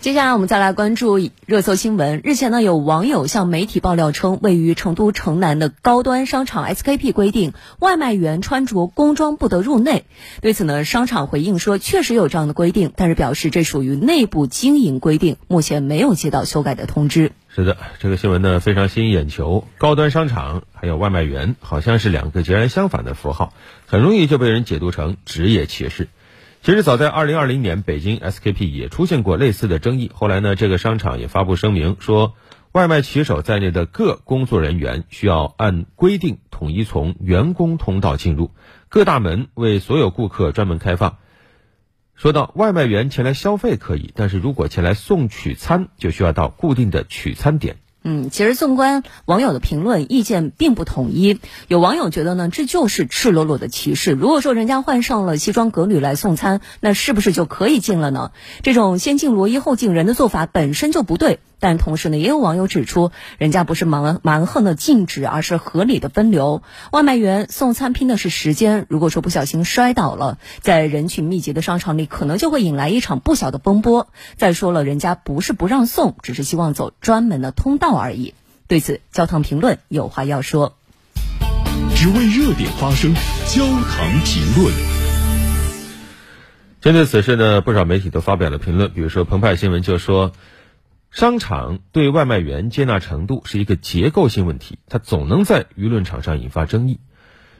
接下来我们再来关注热搜新闻。日前呢，有网友向媒体爆料称，位于成都城南的高端商场 SKP 规定，外卖员穿着工装不得入内。对此呢，商场回应说，确实有这样的规定，但是表示这属于内部经营规定，目前没有接到修改的通知。是的，这个新闻呢非常吸引眼球。高端商场还有外卖员，好像是两个截然相反的符号，很容易就被人解读成职业歧视。其实早在二零二零年，北京 SKP 也出现过类似的争议。后来呢，这个商场也发布声明说，外卖骑手在内的各工作人员需要按规定统一从员工通道进入，各大门为所有顾客专门开放。说到外卖员前来消费可以，但是如果前来送取餐，就需要到固定的取餐点。嗯，其实纵观网友的评论，意见并不统一。有网友觉得呢，这就是赤裸裸的歧视。如果说人家换上了西装革履来送餐，那是不是就可以进了呢？这种先敬罗衣后敬人的做法本身就不对。但同时呢，也有网友指出，人家不是蛮蛮横的禁止，而是合理的分流。外卖员送餐拼的是时间，如果说不小心摔倒了，在人群密集的商场里，可能就会引来一场不小的风波。再说了，人家不是不让送，只是希望走专门的通道而已。对此，焦糖评论有话要说：只为热点发声，焦糖评论。针对此事呢，不少媒体都发表了评论，比如说澎湃新闻就说。商场对外卖员接纳程度是一个结构性问题，它总能在舆论场上引发争议。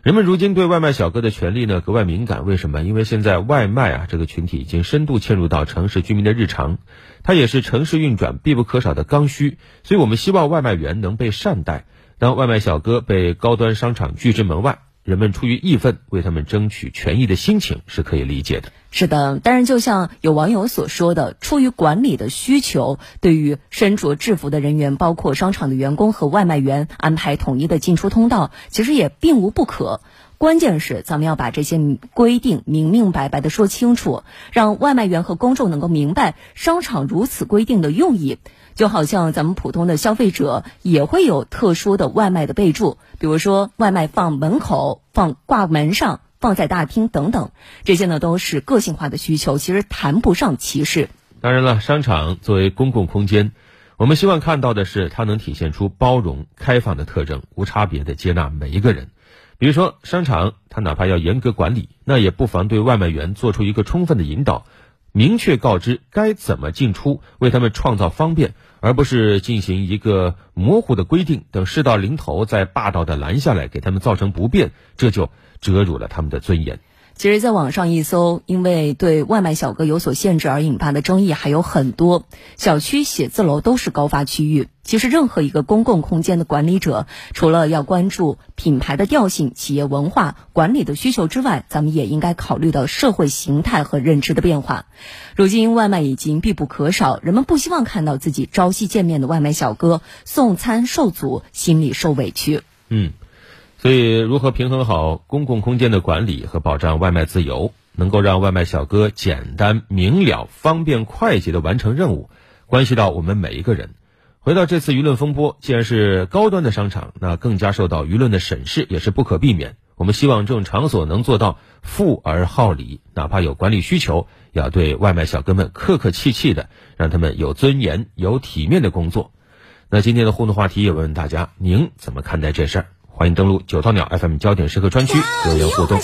人们如今对外卖小哥的权利呢格外敏感，为什么？因为现在外卖啊这个群体已经深度嵌入到城市居民的日常，它也是城市运转必不可少的刚需。所以我们希望外卖员能被善待。当外卖小哥被高端商场拒之门外。人们出于义愤为他们争取权益的心情是可以理解的。是的，但是就像有网友所说的，出于管理的需求，对于身着制服的人员，包括商场的员工和外卖员，安排统一的进出通道，其实也并无不可。关键是咱们要把这些规定明明白白的说清楚，让外卖员和公众能够明白商场如此规定的用意。就好像咱们普通的消费者也会有特殊的外卖的备注，比如说外卖放门口、放挂门上、放在大厅等等，这些呢都是个性化的需求，其实谈不上歧视。当然了，商场作为公共空间，我们希望看到的是它能体现出包容、开放的特征，无差别的接纳每一个人。比如说，商场它哪怕要严格管理，那也不妨对外卖员做出一个充分的引导。明确告知该怎么进出，为他们创造方便，而不是进行一个模糊的规定，等事到临头再霸道的拦下来，给他们造成不便，这就折辱了他们的尊严。其实，在网上一搜，因为对外卖小哥有所限制而引发的争议还有很多。小区、写字楼都是高发区域。其实，任何一个公共空间的管理者，除了要关注品牌的调性、企业文化、管理的需求之外，咱们也应该考虑到社会形态和认知的变化。如今，外卖已经必不可少，人们不希望看到自己朝夕见面的外卖小哥送餐受阻，心里受委屈。嗯。所以，如何平衡好公共空间的管理和保障外卖自由，能够让外卖小哥简单明了、方便快捷的完成任务，关系到我们每一个人。回到这次舆论风波，既然是高端的商场，那更加受到舆论的审视，也是不可避免。我们希望这种场所能做到富而好礼，哪怕有管理需求，也要对外卖小哥们客客气气的，让他们有尊严、有体面的工作。那今天的互动话题也问问大家，您怎么看待这事儿？欢迎登录九头鸟 FM 焦点时刻专区留言互动。